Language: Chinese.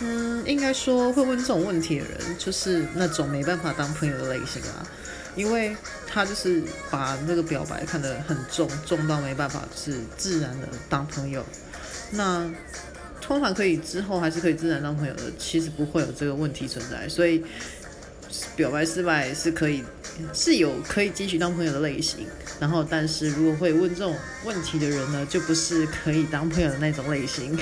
嗯应该说会问这种问题的人就是那种没办法当朋友的类型啊因为他就是把那个表白看得很重重到没办法是自然的当朋友。那通常可以之后还是可以自然当朋友的其实不会有这个问题存在所以表白失败是可以是有可以继续当朋友的类型然后但是如果会问这种问题的人呢就不是可以当朋友的那种类型。